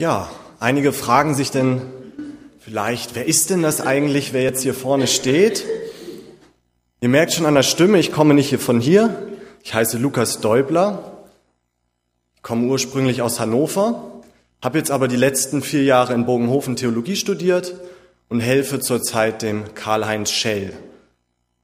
Ja, einige fragen sich denn vielleicht, wer ist denn das eigentlich, wer jetzt hier vorne steht? Ihr merkt schon an der Stimme, ich komme nicht hier von hier. Ich heiße Lukas Däubler, komme ursprünglich aus Hannover, habe jetzt aber die letzten vier Jahre in Bogenhofen Theologie studiert und helfe zurzeit dem Karl-Heinz Schell.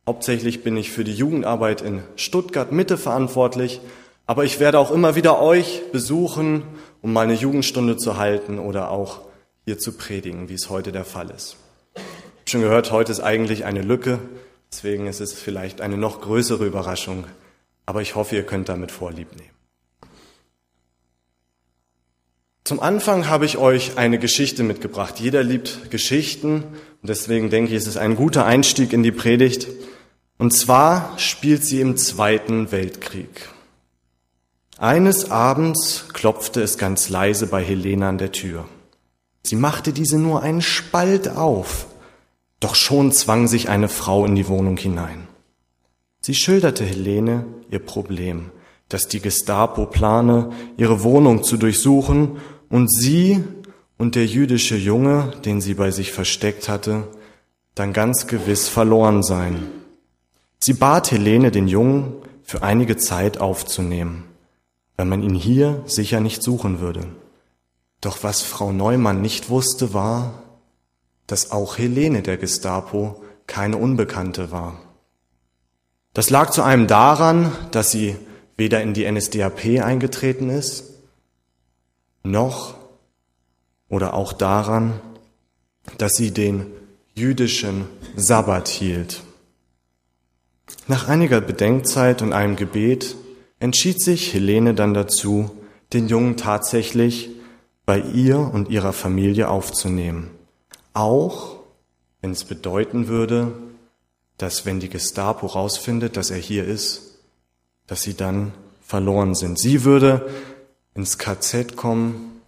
Hauptsächlich bin ich für die Jugendarbeit in Stuttgart Mitte verantwortlich, aber ich werde auch immer wieder euch besuchen um mal eine Jugendstunde zu halten oder auch hier zu predigen, wie es heute der Fall ist. Ich habe schon gehört, heute ist eigentlich eine Lücke, deswegen ist es vielleicht eine noch größere Überraschung, aber ich hoffe, ihr könnt damit Vorlieb nehmen. Zum Anfang habe ich euch eine Geschichte mitgebracht. Jeder liebt Geschichten und deswegen denke ich, es ist ein guter Einstieg in die Predigt. Und zwar spielt sie im Zweiten Weltkrieg. Eines Abends klopfte es ganz leise bei Helene an der Tür. Sie machte diese nur einen Spalt auf, doch schon zwang sich eine Frau in die Wohnung hinein. Sie schilderte Helene ihr Problem, dass die Gestapo plane, ihre Wohnung zu durchsuchen und sie und der jüdische Junge, den sie bei sich versteckt hatte, dann ganz gewiss verloren seien. Sie bat Helene, den Jungen für einige Zeit aufzunehmen weil man ihn hier sicher nicht suchen würde. Doch was Frau Neumann nicht wusste, war, dass auch Helene der Gestapo keine Unbekannte war. Das lag zu einem daran, dass sie weder in die NSDAP eingetreten ist, noch oder auch daran, dass sie den jüdischen Sabbat hielt. Nach einiger Bedenkzeit und einem Gebet entschied sich Helene dann dazu, den Jungen tatsächlich bei ihr und ihrer Familie aufzunehmen. Auch wenn es bedeuten würde, dass wenn die Gestapo rausfindet, dass er hier ist, dass sie dann verloren sind. Sie würde ins KZ kommen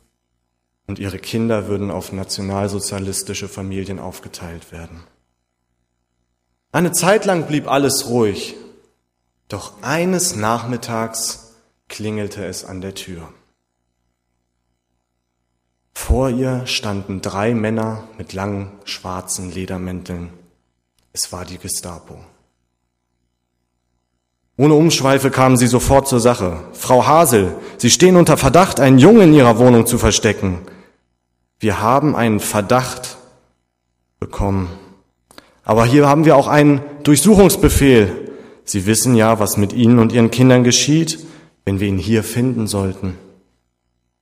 und ihre Kinder würden auf nationalsozialistische Familien aufgeteilt werden. Eine Zeit lang blieb alles ruhig. Doch eines Nachmittags klingelte es an der Tür. Vor ihr standen drei Männer mit langen schwarzen Ledermänteln. Es war die Gestapo. Ohne Umschweife kamen sie sofort zur Sache. Frau Hasel, Sie stehen unter Verdacht, einen Jungen in Ihrer Wohnung zu verstecken. Wir haben einen Verdacht bekommen. Aber hier haben wir auch einen Durchsuchungsbefehl. Sie wissen ja, was mit Ihnen und Ihren Kindern geschieht, wenn wir ihn hier finden sollten.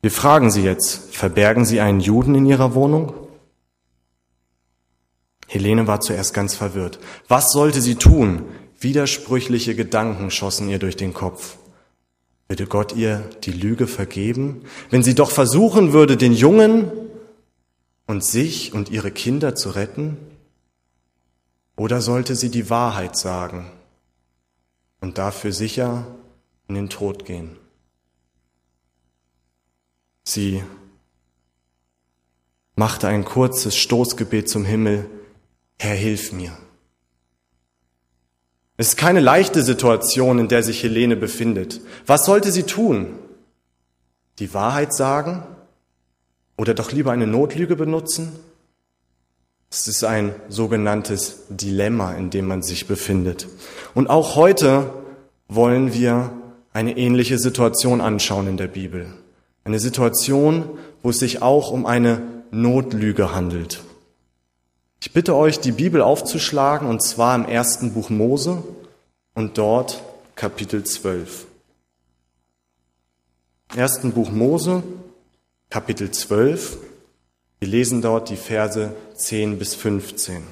Wir fragen Sie jetzt, verbergen Sie einen Juden in Ihrer Wohnung? Helene war zuerst ganz verwirrt. Was sollte sie tun? Widersprüchliche Gedanken schossen ihr durch den Kopf. Würde Gott ihr die Lüge vergeben, wenn sie doch versuchen würde, den Jungen und sich und ihre Kinder zu retten? Oder sollte sie die Wahrheit sagen? Und dafür sicher in den Tod gehen. Sie machte ein kurzes Stoßgebet zum Himmel, Herr, hilf mir. Es ist keine leichte Situation, in der sich Helene befindet. Was sollte sie tun? Die Wahrheit sagen? Oder doch lieber eine Notlüge benutzen? Es ist ein sogenanntes Dilemma, in dem man sich befindet. Und auch heute wollen wir eine ähnliche Situation anschauen in der Bibel. Eine Situation, wo es sich auch um eine Notlüge handelt. Ich bitte euch, die Bibel aufzuschlagen, und zwar im ersten Buch Mose und dort Kapitel 12. Ersten Buch Mose, Kapitel 12. Wir lesen dort die Verse 10 bis 15.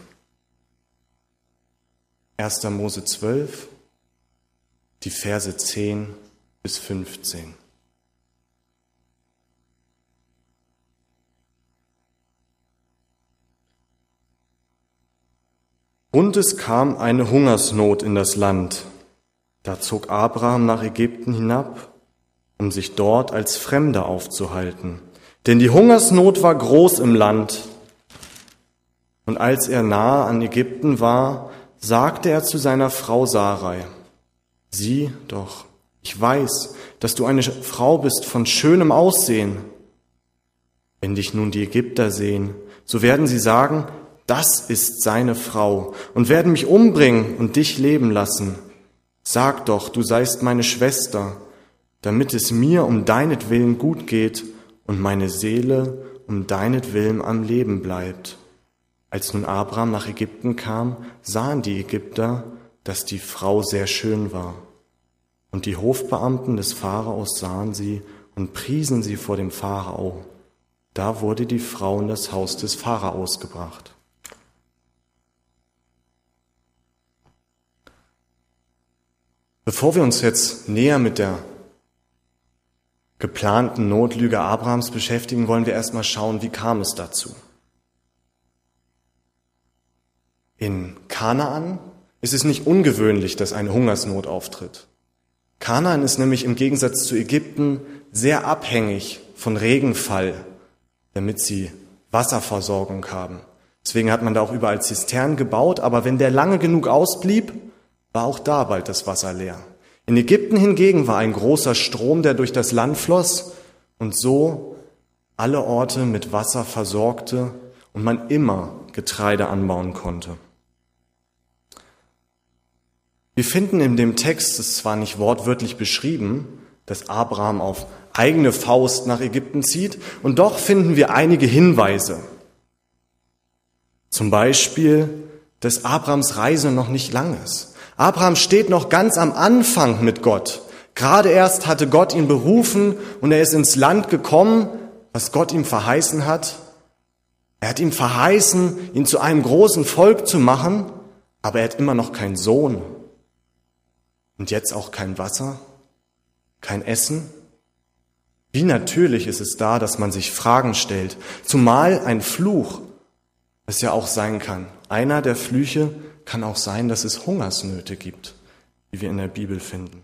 1. Mose 12, die Verse 10 bis 15. Und es kam eine Hungersnot in das Land. Da zog Abraham nach Ägypten hinab, um sich dort als Fremder aufzuhalten. Denn die Hungersnot war groß im Land. Und als er nahe an Ägypten war, sagte er zu seiner Frau Sarai, sieh doch, ich weiß, dass du eine Frau bist von schönem Aussehen. Wenn dich nun die Ägypter sehen, so werden sie sagen, das ist seine Frau, und werden mich umbringen und dich leben lassen. Sag doch, du seist meine Schwester, damit es mir um deinetwillen gut geht und meine Seele um deinetwillen am Leben bleibt. Als nun Abraham nach Ägypten kam, sahen die Ägypter, dass die Frau sehr schön war. Und die Hofbeamten des Pharaos sahen sie und priesen sie vor dem Pharao. Da wurde die Frau in das Haus des Pharaos gebracht. Bevor wir uns jetzt näher mit der geplanten Notlüge Abrahams beschäftigen, wollen wir erstmal schauen, wie kam es dazu. In Kanaan ist es nicht ungewöhnlich, dass eine Hungersnot auftritt. Kanaan ist nämlich im Gegensatz zu Ägypten sehr abhängig von Regenfall, damit sie Wasserversorgung haben. Deswegen hat man da auch überall Zisternen gebaut, aber wenn der lange genug ausblieb, war auch da bald das Wasser leer. In Ägypten hingegen war ein großer Strom, der durch das Land floss und so alle Orte mit Wasser versorgte und man immer Getreide anbauen konnte. Wir finden in dem Text, es zwar nicht wortwörtlich beschrieben, dass Abraham auf eigene Faust nach Ägypten zieht, und doch finden wir einige Hinweise. Zum Beispiel, dass Abrahams Reise noch nicht lang ist. Abraham steht noch ganz am Anfang mit Gott. Gerade erst hatte Gott ihn berufen und er ist ins Land gekommen, was Gott ihm verheißen hat. Er hat ihm verheißen, ihn zu einem großen Volk zu machen, aber er hat immer noch keinen Sohn. Und jetzt auch kein Wasser, kein Essen. Wie natürlich ist es da, dass man sich Fragen stellt, zumal ein Fluch es ja auch sein kann. Einer der Flüche kann auch sein, dass es Hungersnöte gibt, wie wir in der Bibel finden.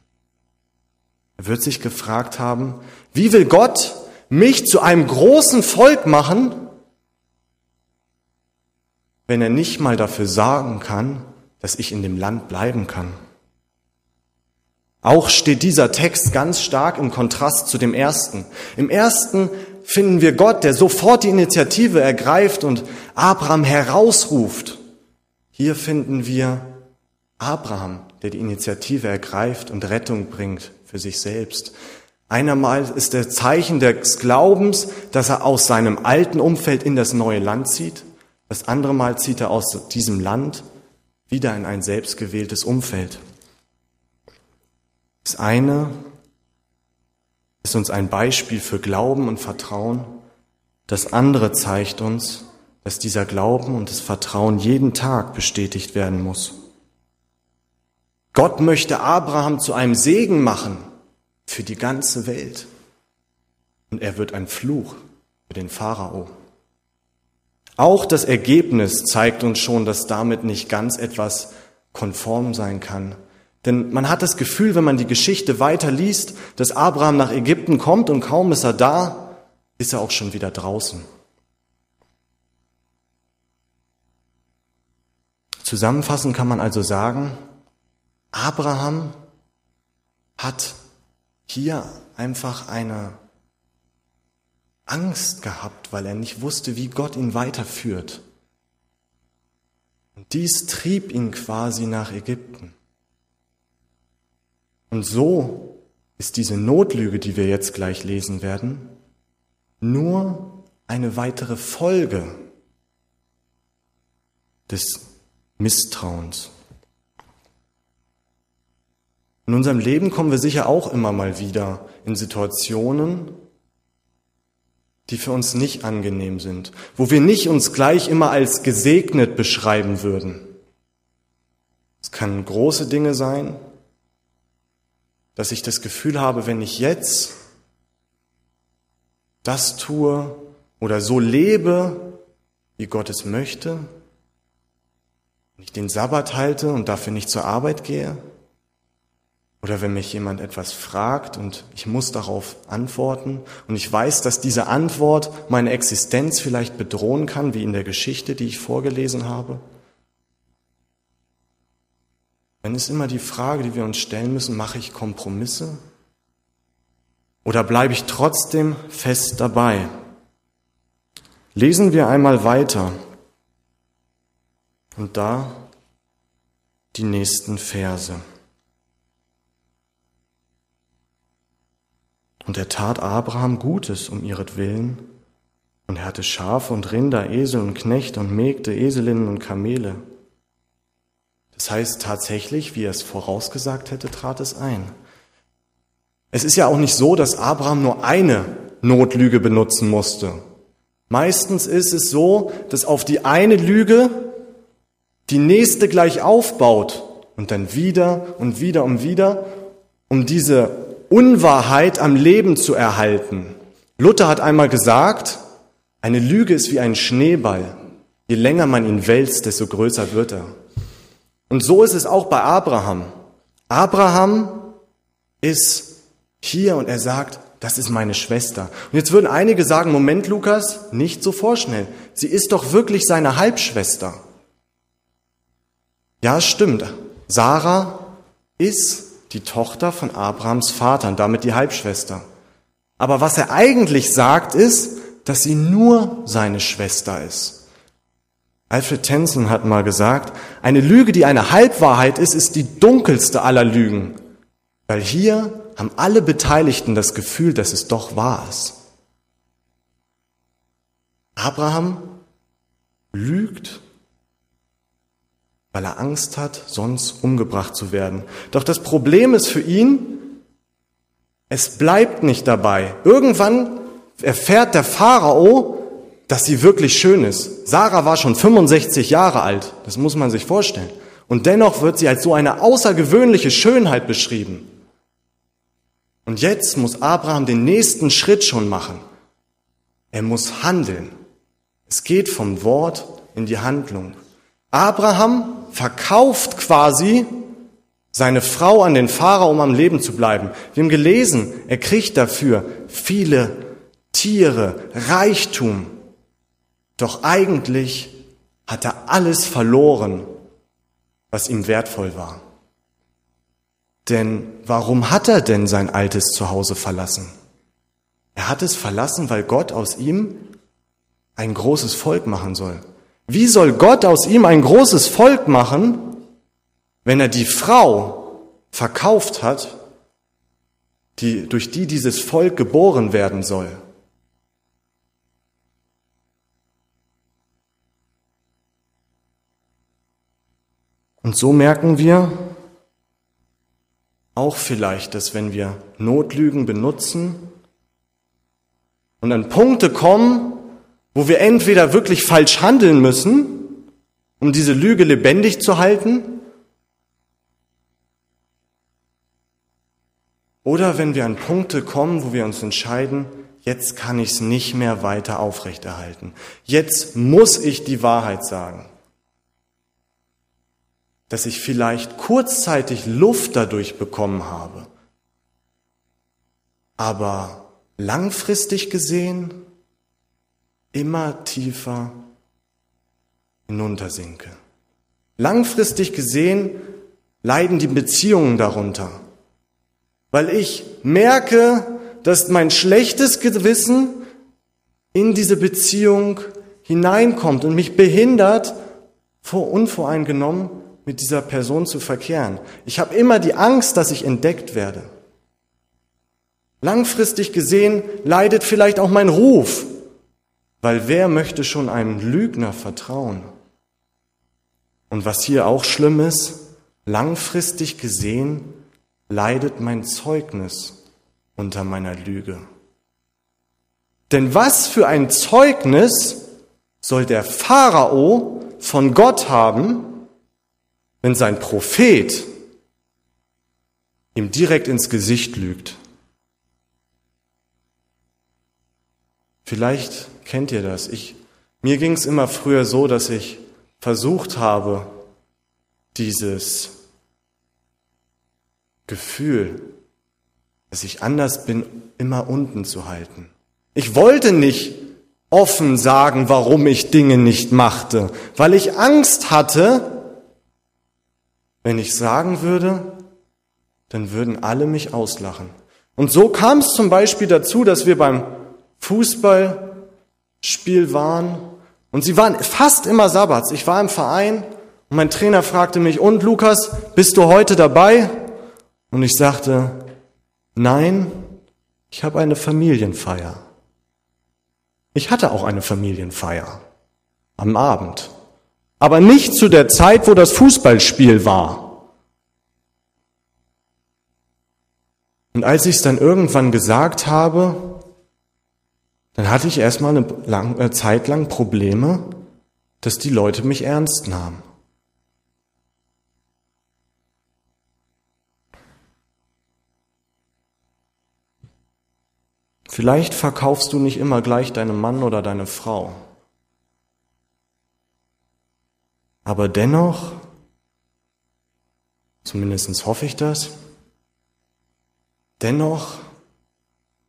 Er wird sich gefragt haben, wie will Gott mich zu einem großen Volk machen, wenn er nicht mal dafür sorgen kann, dass ich in dem Land bleiben kann? Auch steht dieser Text ganz stark im Kontrast zu dem ersten. Im ersten finden wir Gott, der sofort die Initiative ergreift und Abraham herausruft. Hier finden wir Abraham, der die Initiative ergreift und Rettung bringt für sich selbst. Einermal ist der Zeichen des Glaubens, dass er aus seinem alten Umfeld in das neue Land zieht. Das andere Mal zieht er aus diesem Land wieder in ein selbstgewähltes Umfeld. Das eine ist uns ein Beispiel für Glauben und Vertrauen. Das andere zeigt uns, dass dieser Glauben und das Vertrauen jeden Tag bestätigt werden muss. Gott möchte Abraham zu einem Segen machen für die ganze Welt. Und er wird ein Fluch für den Pharao. Auch das Ergebnis zeigt uns schon, dass damit nicht ganz etwas konform sein kann. Denn man hat das Gefühl, wenn man die Geschichte weiter liest, dass Abraham nach Ägypten kommt und kaum ist er da, ist er auch schon wieder draußen. Zusammenfassend kann man also sagen, Abraham hat hier einfach eine Angst gehabt, weil er nicht wusste, wie Gott ihn weiterführt. Und dies trieb ihn quasi nach Ägypten. Und so ist diese Notlüge, die wir jetzt gleich lesen werden, nur eine weitere Folge des Misstrauens. In unserem Leben kommen wir sicher auch immer mal wieder in Situationen, die für uns nicht angenehm sind, wo wir nicht uns gleich immer als gesegnet beschreiben würden. Es können große Dinge sein, dass ich das Gefühl habe, wenn ich jetzt das tue oder so lebe, wie Gott es möchte, wenn ich den Sabbat halte und dafür nicht zur Arbeit gehe, oder wenn mich jemand etwas fragt und ich muss darauf antworten und ich weiß, dass diese Antwort meine Existenz vielleicht bedrohen kann, wie in der Geschichte, die ich vorgelesen habe, dann ist immer die Frage, die wir uns stellen müssen, mache ich Kompromisse? Oder bleibe ich trotzdem fest dabei? Lesen wir einmal weiter. Und da die nächsten Verse. Und er tat Abraham Gutes um ihretwillen, und er hatte Schafe und Rinder, Esel und Knechte und Mägde, Eselinnen und Kamele. Das heißt tatsächlich, wie er es vorausgesagt hätte, trat es ein. Es ist ja auch nicht so, dass Abraham nur eine Notlüge benutzen musste. Meistens ist es so, dass auf die eine Lüge die nächste gleich aufbaut und dann wieder und wieder und wieder, um diese Unwahrheit am Leben zu erhalten. Luther hat einmal gesagt, eine Lüge ist wie ein Schneeball. Je länger man ihn wälzt, desto größer wird er. Und so ist es auch bei Abraham. Abraham ist hier und er sagt, das ist meine Schwester. Und jetzt würden einige sagen, Moment, Lukas, nicht so vorschnell. Sie ist doch wirklich seine Halbschwester. Ja, stimmt. Sarah ist die Tochter von Abrahams Vater und damit die Halbschwester. Aber was er eigentlich sagt, ist, dass sie nur seine Schwester ist. Alfred Tenson hat mal gesagt, eine Lüge, die eine Halbwahrheit ist, ist die dunkelste aller Lügen, weil hier haben alle Beteiligten das Gefühl, dass es doch wahr ist. Abraham lügt, weil er Angst hat, sonst umgebracht zu werden. Doch das Problem ist für ihn, es bleibt nicht dabei. Irgendwann erfährt der Pharao, dass sie wirklich schön ist. Sarah war schon 65 Jahre alt, das muss man sich vorstellen. Und dennoch wird sie als so eine außergewöhnliche Schönheit beschrieben. Und jetzt muss Abraham den nächsten Schritt schon machen. Er muss handeln. Es geht vom Wort in die Handlung. Abraham verkauft quasi seine Frau an den Pharao, um am Leben zu bleiben. Wir haben gelesen, er kriegt dafür viele Tiere, Reichtum. Doch eigentlich hat er alles verloren, was ihm wertvoll war. Denn warum hat er denn sein altes Zuhause verlassen? Er hat es verlassen, weil Gott aus ihm ein großes Volk machen soll. Wie soll Gott aus ihm ein großes Volk machen, wenn er die Frau verkauft hat, die, durch die dieses Volk geboren werden soll? Und so merken wir auch vielleicht, dass wenn wir Notlügen benutzen und an Punkte kommen, wo wir entweder wirklich falsch handeln müssen, um diese Lüge lebendig zu halten, oder wenn wir an Punkte kommen, wo wir uns entscheiden, jetzt kann ich es nicht mehr weiter aufrechterhalten. Jetzt muss ich die Wahrheit sagen dass ich vielleicht kurzzeitig Luft dadurch bekommen habe, aber langfristig gesehen immer tiefer hinuntersinke. Langfristig gesehen leiden die Beziehungen darunter, weil ich merke, dass mein schlechtes Gewissen in diese Beziehung hineinkommt und mich behindert, vor unvoreingenommen mit dieser Person zu verkehren. Ich habe immer die Angst, dass ich entdeckt werde. Langfristig gesehen leidet vielleicht auch mein Ruf, weil wer möchte schon einem Lügner vertrauen? Und was hier auch schlimm ist, langfristig gesehen leidet mein Zeugnis unter meiner Lüge. Denn was für ein Zeugnis soll der Pharao von Gott haben, wenn sein Prophet ihm direkt ins Gesicht lügt. Vielleicht kennt ihr das. Ich, mir ging es immer früher so, dass ich versucht habe, dieses Gefühl, dass ich anders bin, immer unten zu halten. Ich wollte nicht offen sagen, warum ich Dinge nicht machte, weil ich Angst hatte, wenn ich sagen würde, dann würden alle mich auslachen. Und so kam es zum Beispiel dazu, dass wir beim Fußball Fußballspiel waren und sie waren fast immer Sabbats. Ich war im Verein und mein Trainer fragte mich, und Lukas, bist du heute dabei? Und ich sagte, nein, ich habe eine Familienfeier. Ich hatte auch eine Familienfeier am Abend, aber nicht zu der Zeit, wo das Fußballspiel war. Und als ich es dann irgendwann gesagt habe, dann hatte ich erstmal eine, lang, eine Zeit lang Probleme, dass die Leute mich ernst nahmen. Vielleicht verkaufst du nicht immer gleich deinen Mann oder deine Frau. Aber dennoch, zumindest hoffe ich das, dennoch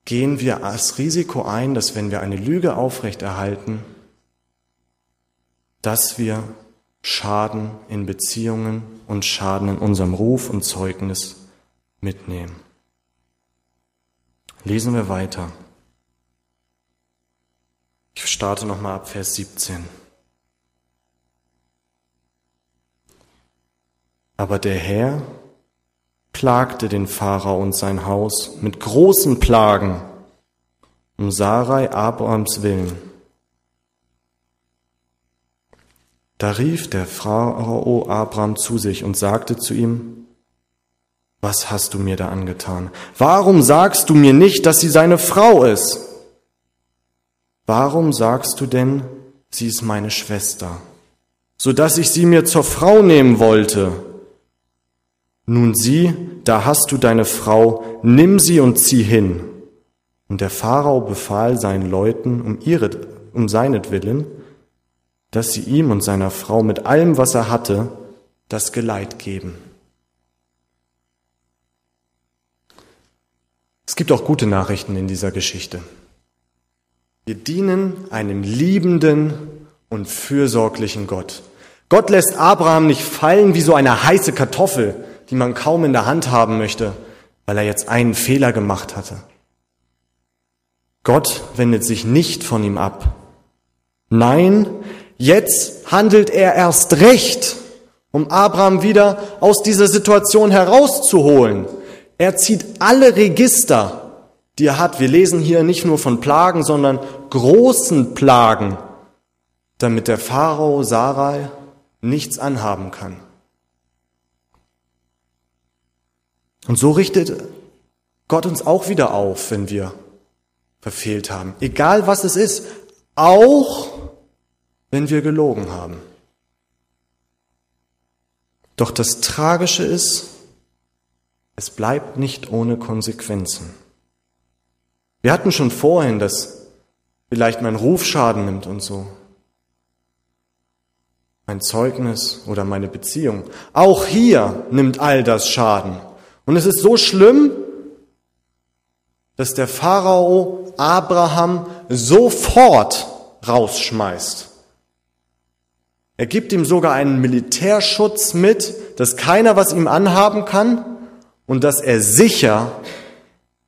gehen wir das Risiko ein, dass wenn wir eine Lüge aufrechterhalten, dass wir Schaden in Beziehungen und Schaden in unserem Ruf und Zeugnis mitnehmen. Lesen wir weiter. Ich starte nochmal ab Vers 17. Aber der Herr plagte den Pharao und sein Haus mit großen Plagen um Sarai Abrahams willen. Da rief der Pharao Abraham zu sich und sagte zu ihm, was hast du mir da angetan? Warum sagst du mir nicht, dass sie seine Frau ist? Warum sagst du denn, sie ist meine Schwester, so dass ich sie mir zur Frau nehmen wollte? Nun sieh, da hast du deine Frau, nimm sie und zieh hin. Und der Pharao befahl seinen Leuten um ihre, um seinetwillen, dass sie ihm und seiner Frau mit allem, was er hatte, das Geleit geben. Es gibt auch gute Nachrichten in dieser Geschichte. Wir dienen einem liebenden und fürsorglichen Gott. Gott lässt Abraham nicht fallen wie so eine heiße Kartoffel, die man kaum in der Hand haben möchte, weil er jetzt einen Fehler gemacht hatte. Gott wendet sich nicht von ihm ab. Nein, jetzt handelt er erst recht, um Abraham wieder aus dieser Situation herauszuholen. Er zieht alle Register, die er hat. Wir lesen hier nicht nur von Plagen, sondern großen Plagen, damit der Pharao Sarai nichts anhaben kann. Und so richtet Gott uns auch wieder auf, wenn wir verfehlt haben. Egal was es ist, auch wenn wir gelogen haben. Doch das Tragische ist, es bleibt nicht ohne Konsequenzen. Wir hatten schon vorhin, dass vielleicht mein Ruf Schaden nimmt und so. Mein Zeugnis oder meine Beziehung. Auch hier nimmt all das Schaden. Und es ist so schlimm, dass der Pharao Abraham sofort rausschmeißt. Er gibt ihm sogar einen Militärschutz mit, dass keiner was ihm anhaben kann und dass er sicher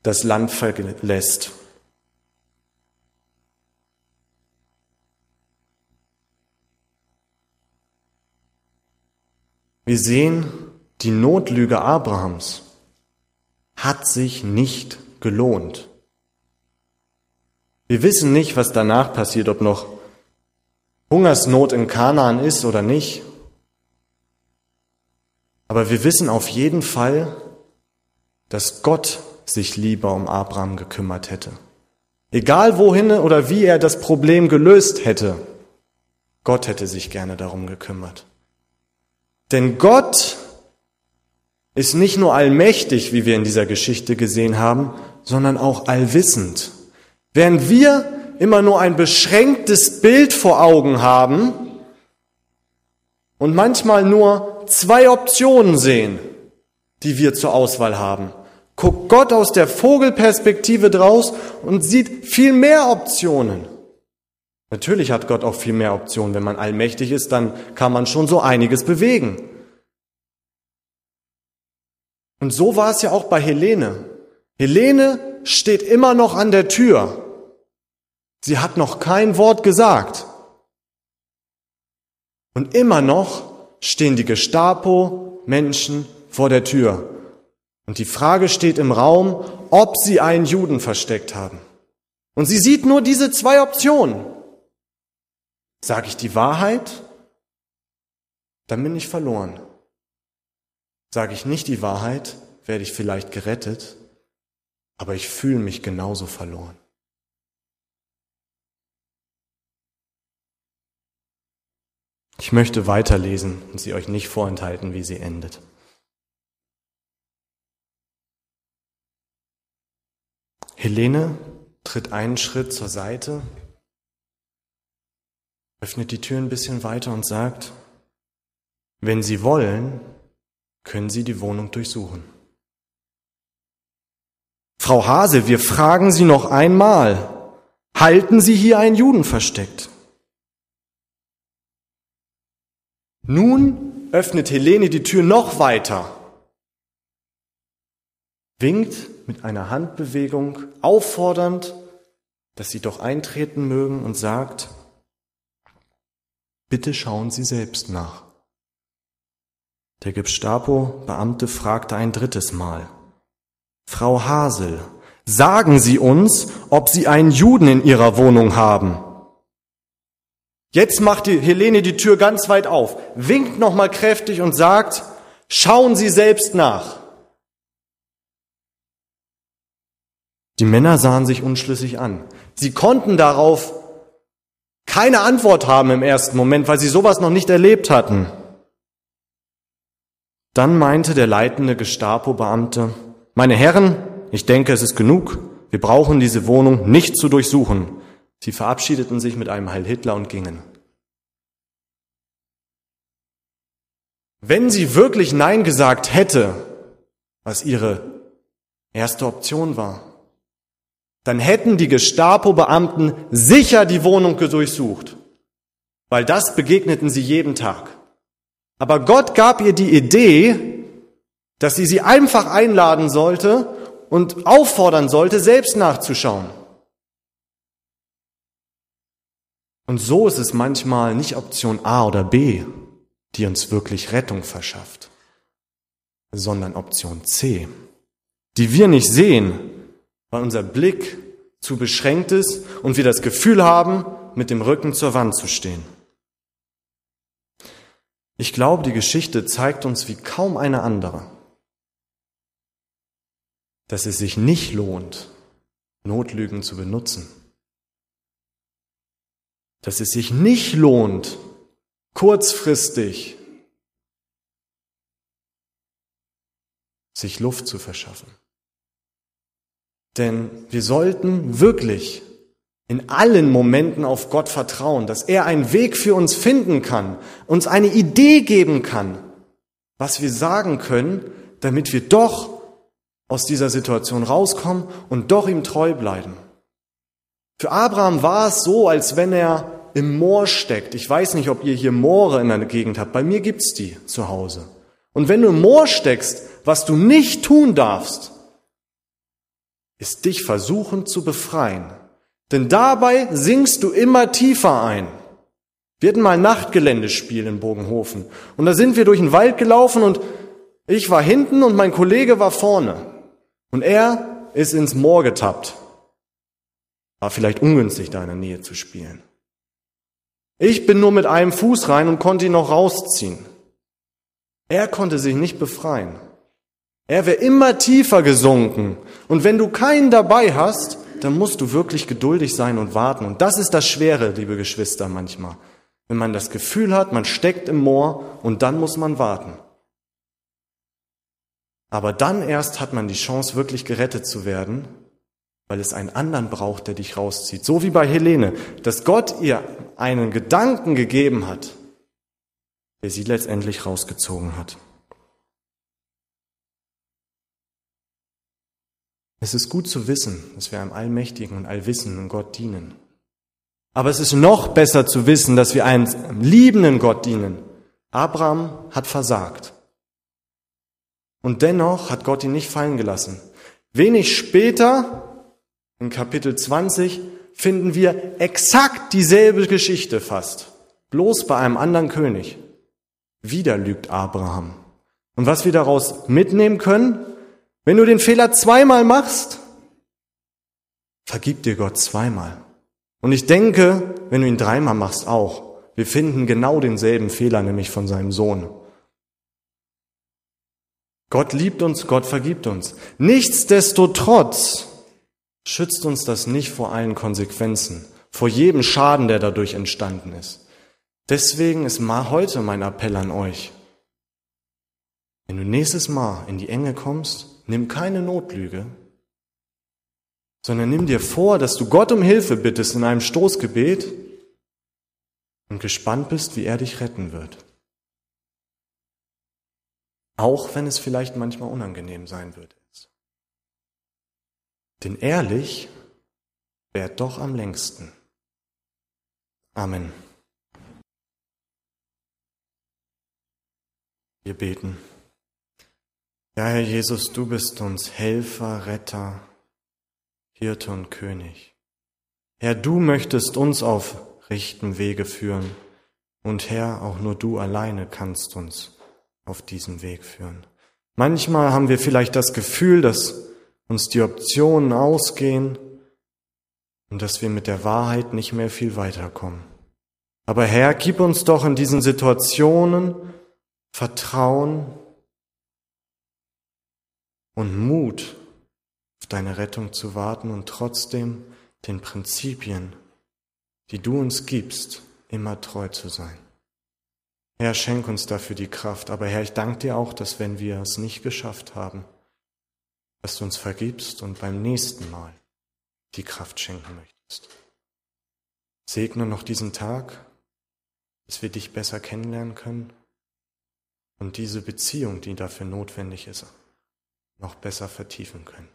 das Land verlässt. Wir sehen, die Notlüge Abrahams hat sich nicht gelohnt. Wir wissen nicht, was danach passiert, ob noch Hungersnot in Kanaan ist oder nicht. Aber wir wissen auf jeden Fall, dass Gott sich lieber um Abraham gekümmert hätte. Egal wohin oder wie er das Problem gelöst hätte, Gott hätte sich gerne darum gekümmert. Denn Gott ist nicht nur allmächtig, wie wir in dieser Geschichte gesehen haben, sondern auch allwissend. Während wir immer nur ein beschränktes Bild vor Augen haben und manchmal nur zwei Optionen sehen, die wir zur Auswahl haben, guckt Gott aus der Vogelperspektive draus und sieht viel mehr Optionen. Natürlich hat Gott auch viel mehr Optionen. Wenn man allmächtig ist, dann kann man schon so einiges bewegen. Und so war es ja auch bei Helene. Helene steht immer noch an der Tür. Sie hat noch kein Wort gesagt. Und immer noch stehen die Gestapo-Menschen vor der Tür. Und die Frage steht im Raum, ob sie einen Juden versteckt haben. Und sie sieht nur diese zwei Optionen. Sage ich die Wahrheit, dann bin ich verloren. Sage ich nicht die Wahrheit, werde ich vielleicht gerettet, aber ich fühle mich genauso verloren. Ich möchte weiterlesen und sie euch nicht vorenthalten, wie sie endet. Helene tritt einen Schritt zur Seite, öffnet die Tür ein bisschen weiter und sagt, wenn Sie wollen, können Sie die Wohnung durchsuchen. Frau Hase, wir fragen Sie noch einmal, halten Sie hier einen Juden versteckt? Nun öffnet Helene die Tür noch weiter, winkt mit einer Handbewegung auffordernd, dass sie doch eintreten mögen und sagt, bitte schauen Sie selbst nach. Der Gestapo-Beamte fragte ein drittes Mal, Frau Hasel, sagen Sie uns, ob Sie einen Juden in Ihrer Wohnung haben. Jetzt macht die Helene die Tür ganz weit auf, winkt nochmal kräftig und sagt, schauen Sie selbst nach. Die Männer sahen sich unschlüssig an. Sie konnten darauf keine Antwort haben im ersten Moment, weil sie sowas noch nicht erlebt hatten. Dann meinte der leitende Gestapo-Beamte, meine Herren, ich denke, es ist genug. Wir brauchen diese Wohnung nicht zu durchsuchen. Sie verabschiedeten sich mit einem Heil Hitler und gingen. Wenn sie wirklich Nein gesagt hätte, was ihre erste Option war, dann hätten die Gestapo-Beamten sicher die Wohnung durchsucht, weil das begegneten sie jeden Tag. Aber Gott gab ihr die Idee, dass sie sie einfach einladen sollte und auffordern sollte, selbst nachzuschauen. Und so ist es manchmal nicht Option A oder B, die uns wirklich Rettung verschafft, sondern Option C, die wir nicht sehen, weil unser Blick zu beschränkt ist und wir das Gefühl haben, mit dem Rücken zur Wand zu stehen. Ich glaube, die Geschichte zeigt uns wie kaum eine andere, dass es sich nicht lohnt, Notlügen zu benutzen dass es sich nicht lohnt, kurzfristig sich Luft zu verschaffen. Denn wir sollten wirklich in allen Momenten auf Gott vertrauen, dass er einen Weg für uns finden kann, uns eine Idee geben kann, was wir sagen können, damit wir doch aus dieser Situation rauskommen und doch ihm treu bleiben. Für Abraham war es so, als wenn er im Moor steckt. Ich weiß nicht, ob ihr hier Moore in der Gegend habt. Bei mir gibt's die zu Hause. Und wenn du im Moor steckst, was du nicht tun darfst, ist dich versuchen zu befreien. Denn dabei sinkst du immer tiefer ein. Wir hatten mal ein Nachtgeländespiel in Bogenhofen. Und da sind wir durch den Wald gelaufen und ich war hinten und mein Kollege war vorne. Und er ist ins Moor getappt. War vielleicht ungünstig, da in der Nähe zu spielen. Ich bin nur mit einem Fuß rein und konnte ihn noch rausziehen. Er konnte sich nicht befreien. Er wäre immer tiefer gesunken. Und wenn du keinen dabei hast, dann musst du wirklich geduldig sein und warten. Und das ist das Schwere, liebe Geschwister, manchmal. Wenn man das Gefühl hat, man steckt im Moor und dann muss man warten. Aber dann erst hat man die Chance, wirklich gerettet zu werden, weil es einen anderen braucht, der dich rauszieht. So wie bei Helene, dass Gott ihr einen Gedanken gegeben hat, der sie letztendlich rausgezogen hat. Es ist gut zu wissen, dass wir einem allmächtigen und allwissenden Gott dienen. Aber es ist noch besser zu wissen, dass wir einem liebenden Gott dienen. Abraham hat versagt. Und dennoch hat Gott ihn nicht fallen gelassen. Wenig später in Kapitel 20 finden wir exakt dieselbe Geschichte fast, bloß bei einem anderen König. Wieder lügt Abraham. Und was wir daraus mitnehmen können, wenn du den Fehler zweimal machst, vergib dir Gott zweimal. Und ich denke, wenn du ihn dreimal machst, auch. Wir finden genau denselben Fehler, nämlich von seinem Sohn. Gott liebt uns, Gott vergibt uns. Nichtsdestotrotz schützt uns das nicht vor allen Konsequenzen, vor jedem Schaden, der dadurch entstanden ist. Deswegen ist mal heute mein Appell an euch. Wenn du nächstes Mal in die Enge kommst, nimm keine Notlüge, sondern nimm dir vor, dass du Gott um Hilfe bittest in einem Stoßgebet und gespannt bist, wie er dich retten wird. Auch wenn es vielleicht manchmal unangenehm sein wird. Denn ehrlich währt doch am längsten. Amen. Wir beten. Ja, Herr Jesus, du bist uns Helfer, Retter, Hirte und König. Herr, du möchtest uns auf rechten Wege führen. Und Herr, auch nur du alleine kannst uns auf diesen Weg führen. Manchmal haben wir vielleicht das Gefühl, dass uns die Optionen ausgehen und dass wir mit der Wahrheit nicht mehr viel weiterkommen. Aber Herr, gib uns doch in diesen Situationen Vertrauen und Mut, auf deine Rettung zu warten und trotzdem den Prinzipien, die du uns gibst, immer treu zu sein. Herr, schenk uns dafür die Kraft. Aber Herr, ich danke dir auch, dass wenn wir es nicht geschafft haben, dass du uns vergibst und beim nächsten Mal die Kraft schenken möchtest. Segne noch diesen Tag, dass wir dich besser kennenlernen können und diese Beziehung, die dafür notwendig ist, noch besser vertiefen können.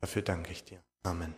Dafür danke ich dir. Amen.